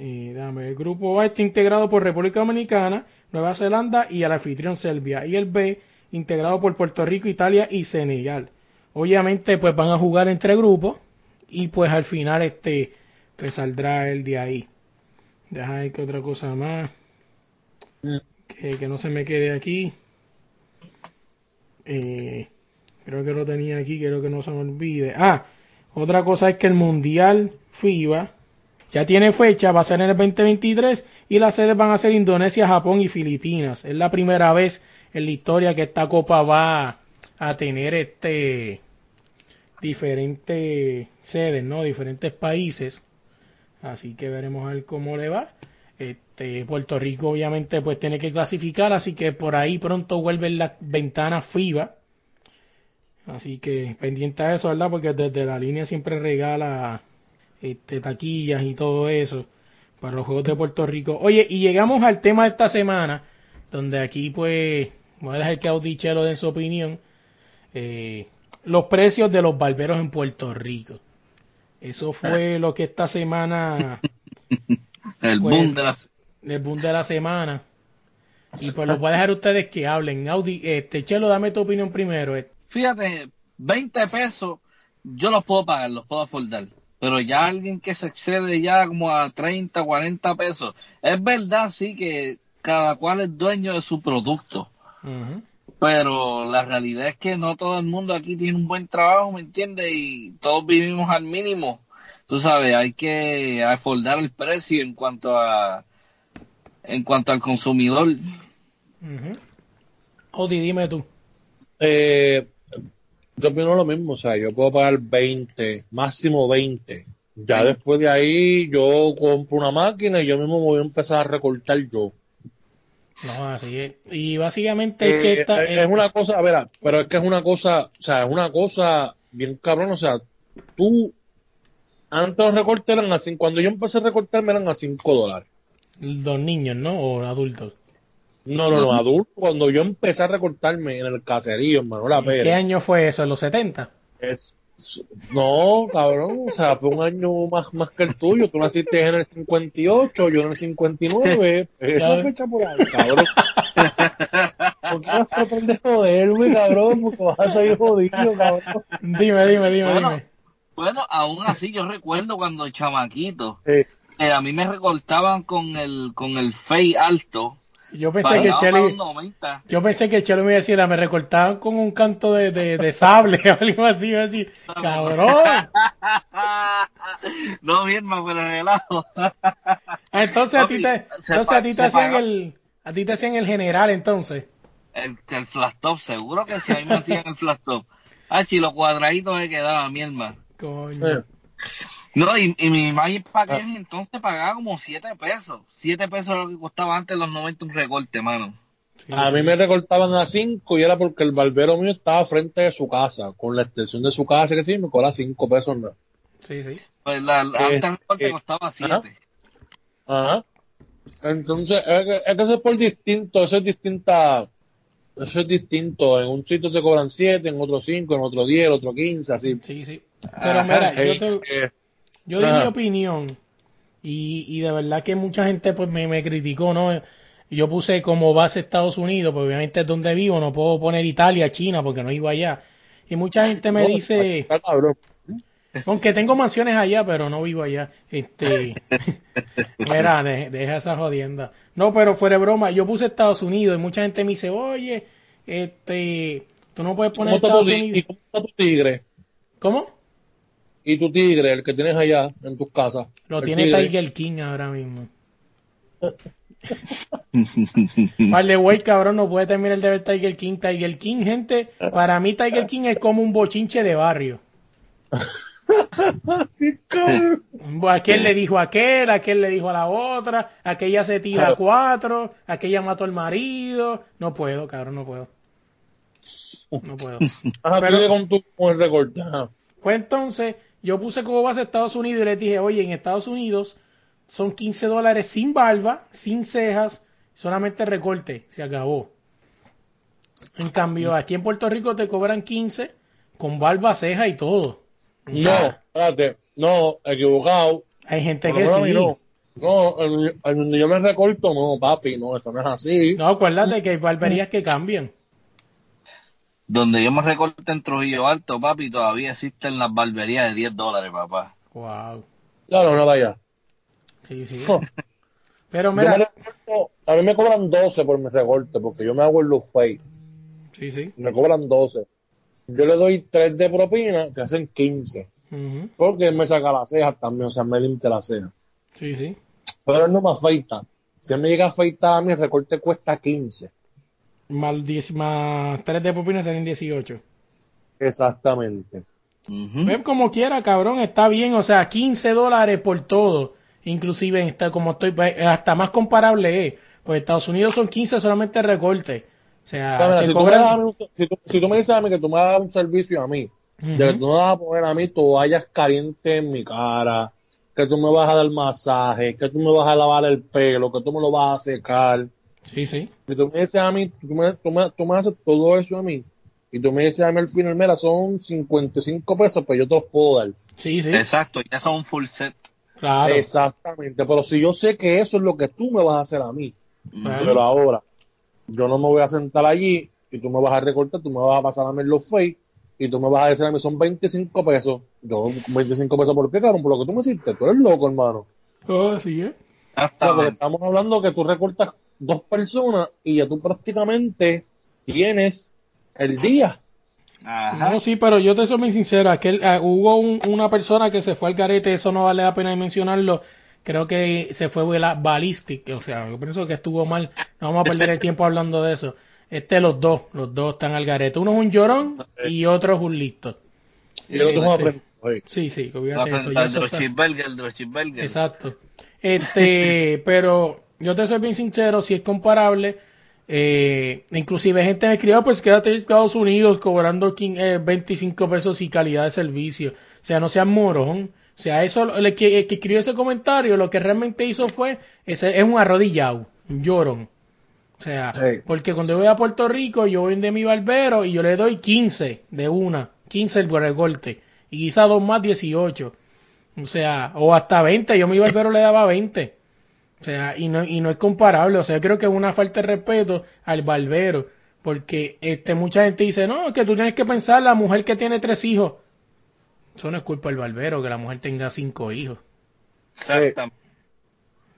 Eh, dame, el grupo A está integrado por República Dominicana, Nueva Zelanda y el anfitrión Serbia. Y el B integrado por Puerto Rico, Italia y Senegal. Obviamente pues van a jugar entre grupos y pues al final este pues saldrá el de ahí. Deja ver que otra cosa más. Que, que no se me quede aquí. Eh, creo que lo tenía aquí, quiero que no se me olvide. Ah, otra cosa es que el Mundial FIBA ya tiene fecha, va a ser en el 2023 y las sedes van a ser Indonesia, Japón y Filipinas. Es la primera vez en la historia que esta copa va a tener este diferentes sedes, ¿no? Diferentes países. Así que veremos a ver cómo le va. Este, Puerto Rico obviamente pues tiene que clasificar, así que por ahí pronto vuelven las ventanas FIBA. Así que pendiente a eso, ¿verdad? Porque desde la línea siempre regala este, taquillas y todo eso para los Juegos de Puerto Rico. Oye, y llegamos al tema de esta semana, donde aquí pues voy a dejar que Audichelo den su opinión. Eh, los precios de los barberos en Puerto Rico. Eso fue lo que esta semana, El Pues- boom de las... el boom de la semana. Y pues los voy a dejar a ustedes que hablen. Audi, este, Chelo, dame tu opinión primero. eh. Fíjate, 20 pesos yo los puedo pagar, los puedo afordar. Pero ya alguien que se excede ya como a 30, 40 pesos. Es verdad, sí, que cada cual es dueño de su producto. Pero la realidad es que no todo el mundo aquí tiene un buen trabajo, ¿me entiendes? Y todos vivimos al mínimo. Tú sabes, hay que afordar el precio en cuanto a en cuanto al consumidor. Ujú. Audi, dime tú. Eh, yo opino lo mismo, o sea, yo puedo pagar 20, máximo 20. Ya después de ahí yo compro una máquina y yo mismo voy a empezar a recortar yo. No, así es. Y básicamente es que Eh, esta, es, es una cosa, a ver, pero es que es una cosa, o sea, es una cosa bien cabrón, o sea, tú, antes los recortes eran así, cuando yo empecé a recortarme eran a 5 dólares. los niños, ¿no? O adultos. No, no, no, adulto, cuando yo empecé a recortarme en el caserío, en Manuela ¿En Pérez. ¿Qué año fue eso? ¿En los 70? Es- no, cabrón, o sea, fue un año más, más que el tuyo. Tú naciste en el 58, yo en el 59. Esa fecha por ahí, cabrón. ¿Por qué vas a tratar de joderme, cabrón? Porque vas a salir jodido, cabrón. Dime, dime, dime, Bueno. dime. Bueno, aún así yo recuerdo cuando chamaquito, Sí. eh, a mí me recortaban con el con el fey alto Yo pensé que 90. yo pensé que el Chelo me iba a decir, "Ah, me recortaban con un canto de, de, de sable o algo así, iba a decir, cabrón. no, mi hermano, pero relajo. Entonces a ti te, entonces a ti te hacían el, a ti te hacían el general entonces. El, el flash top, seguro que si a mí me hacían el flash top. Ah, si los cuadraditos me quedaban, mi hermano. Coño. No, y, y mi imagen para aquel entonces pagaba como 7 pesos. 7 pesos lo que costaba antes los 90 un recorte, mano. Sí, A sí. mí me recortaban a 5 y era porque el barbero mío estaba frente de su casa, con la extensión de su casa, que sí, me cobra 5 pesos. ¿no? Sí, sí. Pues la, la- Eh, antes el recorte eh, costaba 7. ajá. Ajá. Entonces, es que, es que eso es por distinto, eso es distinta, eso es distinto. En un sitio te cobran 7, en otro 5, en otro 10, en otro 15, así. Sí, sí. Pero Ajá, mira, yo, Eh, te, eh, yo di mi opinión y, y de verdad que mucha gente pues me, me criticó, ¿no? Yo puse como base Estados Unidos, pues obviamente es donde vivo, no puedo poner Italia, China, porque no vivo allá. Y mucha gente me no, dice, aunque tengo mansiones allá, pero no vivo allá. Este, mira, de- deja esa jodienda. No, pero fuera de broma, yo puse Estados Unidos y mucha gente me dice, oye, este, tú no puedes poner ¿Cómo Estados ti- y Unidos. cómo está tu tigre? ¿Cómo? Y tu tigre, el que tienes allá en tus casas. Lo tiene tigre. Tiger King ahora mismo. Vale, güey, cabrón, no puede terminar de ver Tiger King. Tiger King, gente, para mí Tiger King es como un bochinche de barrio. Aquel le dijo a aquel, aquel le dijo a la otra, aquella se tira a cuatro, aquella mató al marido. No puedo, cabrón, no puedo. No puedo. Ajá, Pero- tú con, tu, con el recorte. Ajá. Pues entonces, yo puse como base Estados Unidos y les dije, oye, en Estados Unidos son 15 dólares sin barba, sin cejas, solamente recorte, se acabó. En cambio, aquí en Puerto Rico te cobran 15 con barba, ceja y todo. No, espérate, no, equivocado. Hay gente Por que a sí. no. No, yo me recorto, no, papi, no, eso no es así. No, acuérdate que hay barberías que cambian. Donde yo me recorte en Trujillo Alto, papi, todavía existen las barberías de 10 dólares, papá. Wow. Claro, no vaya. Sí, sí. Pero mira, recorto, a mí me cobran 12 por mi recorte, porque yo me hago el look fake. sí, sí. Me cobran 12. Yo le doy 3 de propina, que hacen 15. Ujú. Porque él me saca las cejas también, o sea, me limpia las cejas. Sí, sí. Pero él no me afeita. Si él me llega a afeitar a mí, el recorte cuesta 15. Más, 10, más 3 de propina serían 18. Exactamente. Ven como quiera, cabrón, está bien, o sea, 15 dólares por todo, inclusive está como estoy, pues, hasta más comparable es, pues Estados Unidos son 15 solamente recorte, o sea, si, tú me cobran- un- si, tú, si tú me dices a mí que tú me das un servicio a mí, de que tú me vas a poner a mí toallas calientes en mi cara, que tú me vas a dar masaje, que tú me vas a lavar el pelo, que tú me lo vas a secar. Sí, sí, Si tú me dices a mí, tú me, tú me, tú me haces todo eso a mí, y tú me dices a mí al final, mira, son 55 pesos, pues yo te los puedo dar. sí, sí, Exacto, ya son full set. claro, Exactamente, pero si yo sé que eso es lo que tú me vas a hacer a mí, claro. pero ahora yo no me voy a sentar allí y tú me vas a recortar, tú me vas a pasar a mí los fake y tú me vas a decir a mí son 25 pesos. Yo, 25 pesos por qué, cabrón, por lo que tú me hiciste, tú eres loco, hermano. Oh, sí, ¿eh? O sea, estamos hablando que tú recortas dos personas y ya tú prácticamente tienes el día. Ajá. No, sí, pero yo te soy muy sincero, aquel, ah, hubo un- una persona que se fue al garete, eso no vale la pena mencionarlo, creo que se fue bala- ballistic, o sea, yo pienso que estuvo mal, no vamos a perder el tiempo hablando de eso. Este, los dos, los dos están al garete, uno es un llorón y otro es un listo. Y el otro me Este, aprende. Oye, Sí, sí, La eso, cheeseburgers. Exacto. Este, pero yo te soy bien sincero, si es comparable, eh, inclusive gente me escribió, pues quédate en Estados Unidos cobrando 15, eh, 25 pesos y calidad de servicio. O sea, no seas morón. O sea, eso, el que, el que escribió ese comentario, lo que realmente hizo fue, ese, es un arrodillado, un llorón. O sea, porque cuando voy a Puerto Rico, yo voy de mi barbero y yo le doy 15 de una, 15 el recorte. Y quizá dos más 18. O sea, o hasta 20, yo a mi barbero le daba 20. O sea, y no, y no es comparable. O sea, yo creo que es una falta de respeto al barbero. Porque este mucha gente dice, no, es que tú tienes que pensar la mujer que tiene tres hijos. Eso no es culpa del barbero, que la mujer tenga cinco hijos. Exactamente.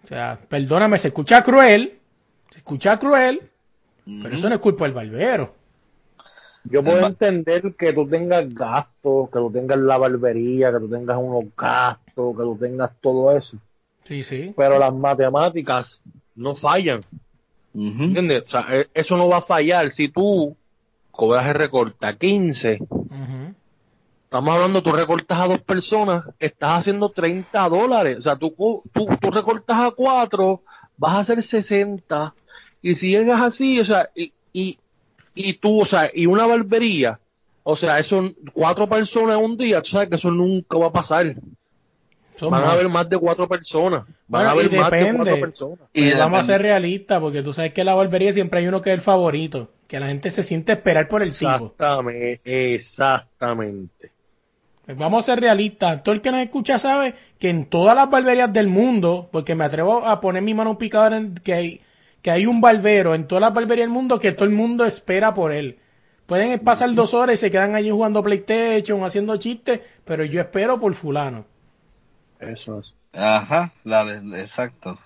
O sea, perdóname, se escucha cruel, Se escucha cruel, pero eso no es culpa del barbero. Yo puedo entender que tú tengas gastos, que tú tengas la barbería, que tú tengas unos gastos, que tú tengas todo eso. Sí, sí. Pero las matemáticas no fallan. ¿Entiendes? O sea, e- eso no va a fallar. Si tú cobras el recorte a 15, Ujú. estamos hablando, tú recortas a dos personas, estás haciendo 30 dólares. O sea, tú, tú, tú recortas a cuatro, vas a hacer 60. Y si llegas así, o sea, y, y, y tú, o sea, y una barbería, o sea, eso, cuatro personas en un día, tú sabes que eso nunca va a pasar. Son Van a haber más de cuatro personas. Van Bueno, a haber y más de depende. cuatro personas. Y Pero vamos a ser realistas, porque tú sabes que en la barbería siempre hay uno que es el favorito, que la gente se siente esperar por el tipo. Exactamente, exactamente. Pues vamos a ser realistas. Todo el que nos escucha sabe que en todas las barberías del mundo, porque me atrevo a poner mi mano picada en que hay, que hay un barbero en todas las barberías del mundo que todo el mundo espera por él. Pueden pasar dos horas y se quedan allí jugando PlayStation, haciendo chistes, pero yo espero por fulano. Eso es. Ajá, dale, exacto.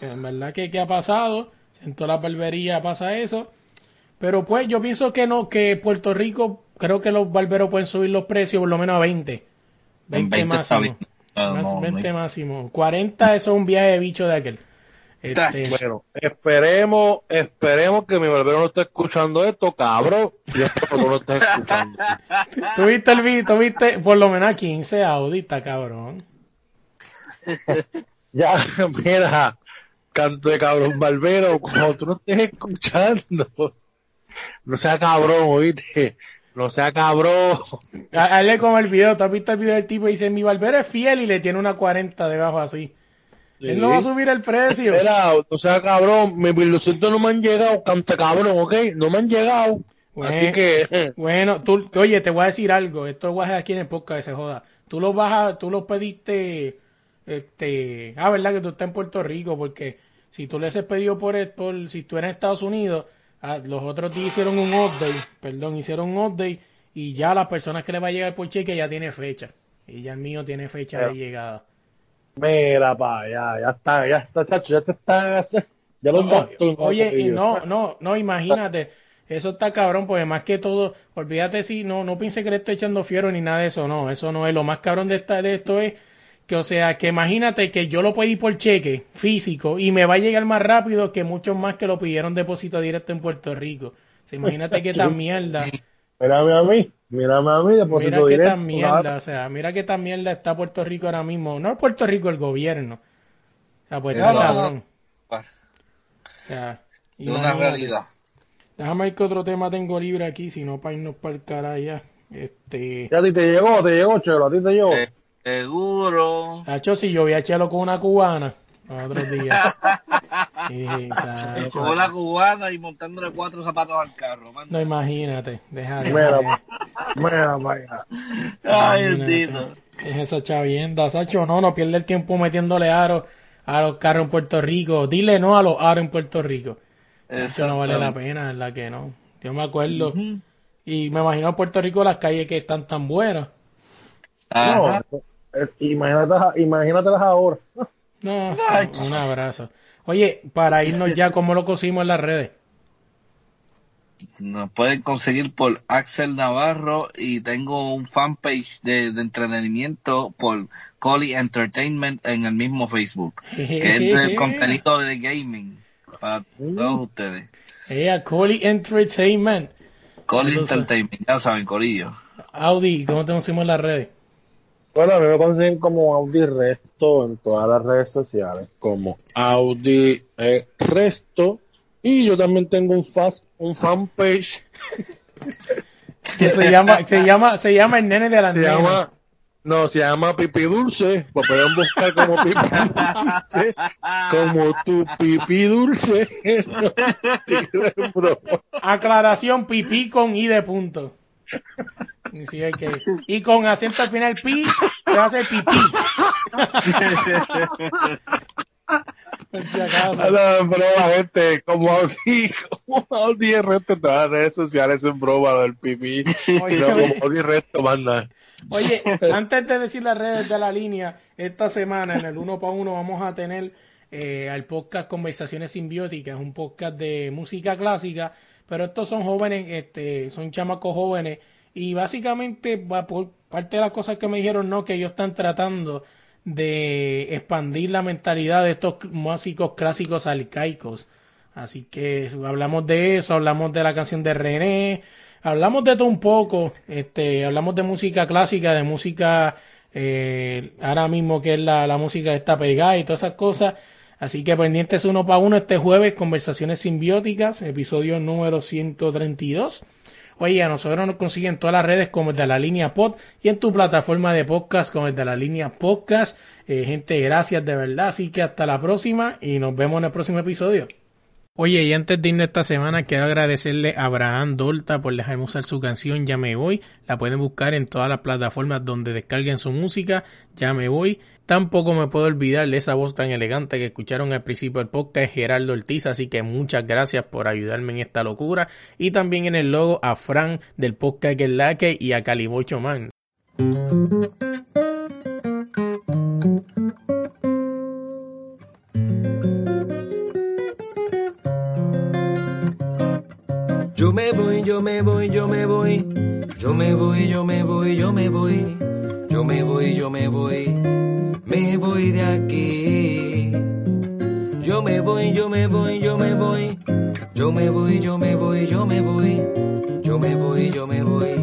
En verdad que, que ha pasado, en todas las barberías pasa eso. Pero pues yo pienso que no, que Puerto Rico, creo que los barberos pueden subir los precios por lo menos a 20. 20, 20 está máximo. No, Más- no, 20 no. máximo. 40 eso es un viaje de bicho de aquel. Este, Bueno, esperemos, esperemos que mi barbero no esté escuchando esto, cabrón. Yo espero que tú no estés escuchando. tuviste el vi- tuviste por lo menos a 15 audita, cabrón. Ya, mira, canto de cabrón barbero, cuando tú no estés escuchando, no sea cabrón, oíste, no sea cabrón. Hazle como el video, ¿tú has visto el video del tipo y dice, mi barbero es fiel y le tiene una 40 debajo así. Él no va a subir el precio. Mira, no sea cabrón, mis billucitos no me han llegado, canto de cabrón, ok, no me han llegado. Bueno. Así que, Bueno, tú, oye, te voy a decir algo. Esto lo voy a dejar aquí en el podcast, se joda. Tú los vas a, tú los pediste, este, ah, verdad que tú estás en Puerto Rico, porque si tú les has pedido por, por si tú eres en Estados Unidos, ah, los otros días hicieron un update, perdón, hicieron un update y ya las personas que le va a llegar por cheque ya tiene fecha. Y ya el mío tiene fecha de llegada. mira, pa, ya, ya está, ya está, chacho, ya te está, ya los gastos. Oye, y no, no, no, imagínate. Eso está cabrón, porque más que todo, olvídate si, no, no piense que le estoy echando fiero ni nada de eso, no, eso no es. Lo más cabrón de, esta, de esto es que, o sea, que imagínate que yo lo pedí por cheque físico y me va a llegar más rápido que muchos más que lo pidieron depósito directo en Puerto Rico. O sea, imagínate qué tan mierda, Mírame a mí, mírame a mí, depósito mira qué directo. tan mierda, o sea, mira qué tan mierda está Puerto Rico ahora mismo. No es Puerto Rico el gobierno. O sea, pues está cabrón. O sea, Es una realidad. Déjame ver qué otro tema tengo libre aquí, si no para irnos para el cara ya. Este, Ya a ti te llegó, te llegó, Chelo, a ti te llegó. Seguro. Sacho, si yo vi a Chelo con una cubana los otros días. Con la cubana y montándole cuatro zapatos al carro. manda. No, imagínate, deja de. Mira, mira, vaya. Ay, Imagínate. bendito. Es esa chavienda, Sacho, no, no pierde el tiempo metiéndole aro a los carros en Puerto Rico. Dile no a los aros en Puerto Rico. Eso no vale la pena, ¿verdad que no? Yo me acuerdo. Y me imagino en Puerto Rico las calles que están tan buenas. Ajá. No, eh, imagínate, imagínatelas ahora. No, un abrazo. Oye, para irnos ya, ¿cómo lo cosimos en las redes? Nos pueden conseguir por Axel Navarro y tengo un fanpage de, de entretenimiento por Coli Entertainment en el mismo Facebook, que es del contenido de gaming para todos ustedes. Eh, Coli Entertainment. Coli Entonces- Entertainment, ya saben, Corillo. Audi, ¿cómo te conocimos en las redes? Bueno, a mí me consiguen como Audi Resto en todas las redes sociales, como Audi eh, Resto. Y yo también tengo un, fast, un fanpage, Que se llama, se llama, se llama el nene de las se llama, no, se llama Pipi Dulce, pues pueden buscar como Pipi Dulce, como tu Pipi Dulce. Aclaración, pipí con I de punto. Y, sí, hay que- y con acento al final, pi, se va a hacer pipí. Por si acaso. No, es broma, gente, como Audi, como Audi Resto en todas las redes sociales, es broma del. Oye, No, oye. como Audi Resto, manda. Oye, antes de decir las redes de la línea, esta semana en el uno para uno vamos a tener eh, al podcast Conversaciones Simbióticas, un podcast de música clásica, pero estos son jóvenes, este, son chamacos jóvenes y básicamente por parte de las cosas que me dijeron, no, que ellos están tratando de expandir la mentalidad de estos músicos clásicos arcaicos. Así que hablamos de eso, hablamos de la canción de René, hablamos de todo un poco, este, hablamos de música clásica, de música eh, ahora mismo que es la, la música que está pegada y todas esas cosas. Así que pendientes uno para uno este jueves, Conversaciones Simbióticas, episodio número 132. Oye, a nosotros nos consiguen todas las redes como el de la línea pod y en tu plataforma de podcast como el de la línea podcast. Eh, gente, gracias de verdad. Así que hasta la próxima y nos vemos en el próximo episodio. Oye, y antes de irnos esta semana, quiero agradecerle a Abraham Dolta por dejarme usar su canción Ya me voy. La pueden buscar en todas las plataformas donde descarguen su música. Ya me voy. Tampoco me puedo olvidar de esa voz tan elegante que escucharon al principio del podcast, Gerardo Ortiz. Así que muchas gracias por ayudarme en esta locura. Y también en el logo a Fran del podcast Que Laque y a Calibocho Man. Yo me voy, yo me voy, yo me voy. Yo me voy, yo me voy, yo me voy. Yo me voy, yo me voy. Me voy de aquí. Yo me voy, yo me voy, yo me voy. Yo me voy, yo me voy, yo me voy. Yo me voy, yo me voy.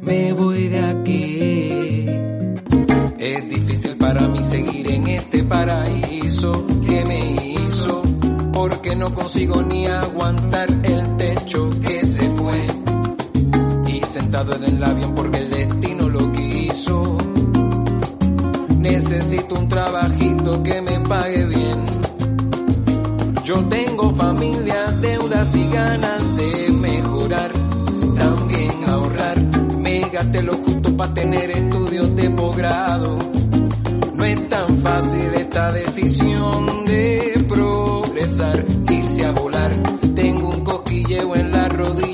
Me voy de aquí. Es difícil para mí seguir en este paraíso que me hizo porque no consigo ni aguantar el techo que se fue. Y sentado en el avión porque el destino lo quiso. Necesito un trabajito que me pague bien. Yo tengo familia, deudas y ganas de mejorar. También ahorrar. Me gasté lo justo para tener estudios de posgrado. No es tan fácil esta decisión de progresar, irse a volar. Tengo un cosquilleo en las rodillas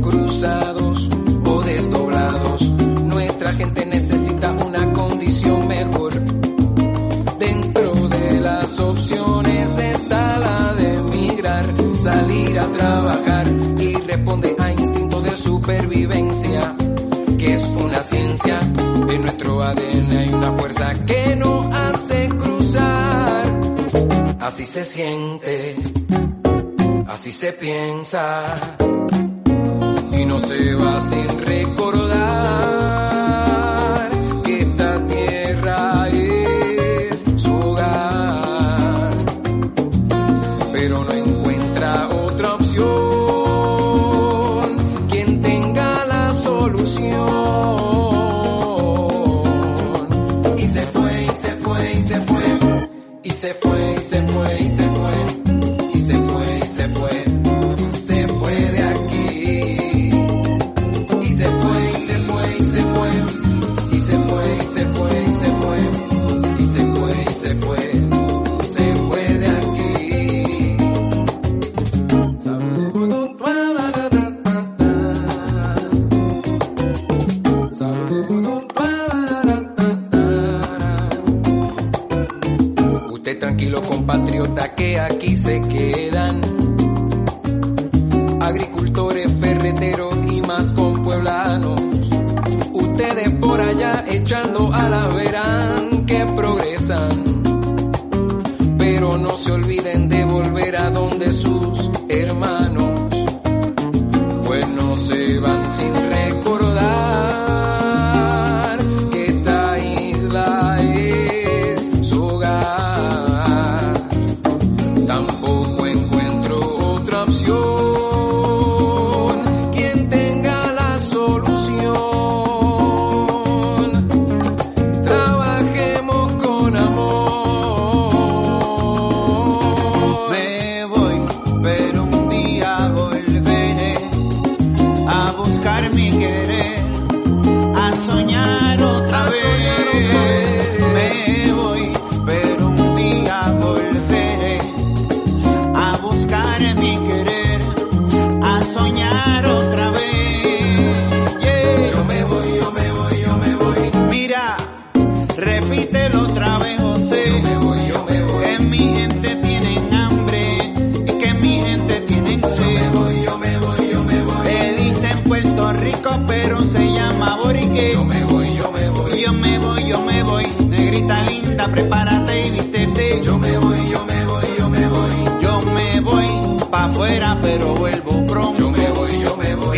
cruzados o desdoblados. Nuestra gente necesita una condición mejor. Dentro de las opciones está la de emigrar, salir a trabajar y responde a instinto de supervivencia, que es una ciencia. En nuestro ADN hay una fuerza que nos hace cruzar. Así se siente, así se piensa no se va sin recordar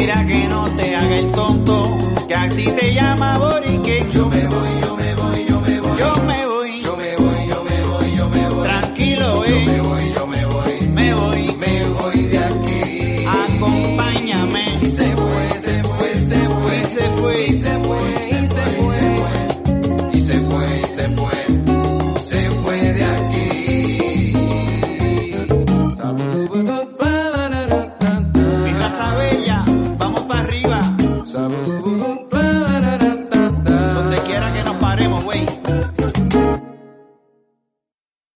Mira que no te haga el tonto, que a ti te llama Borique. Yo me voy.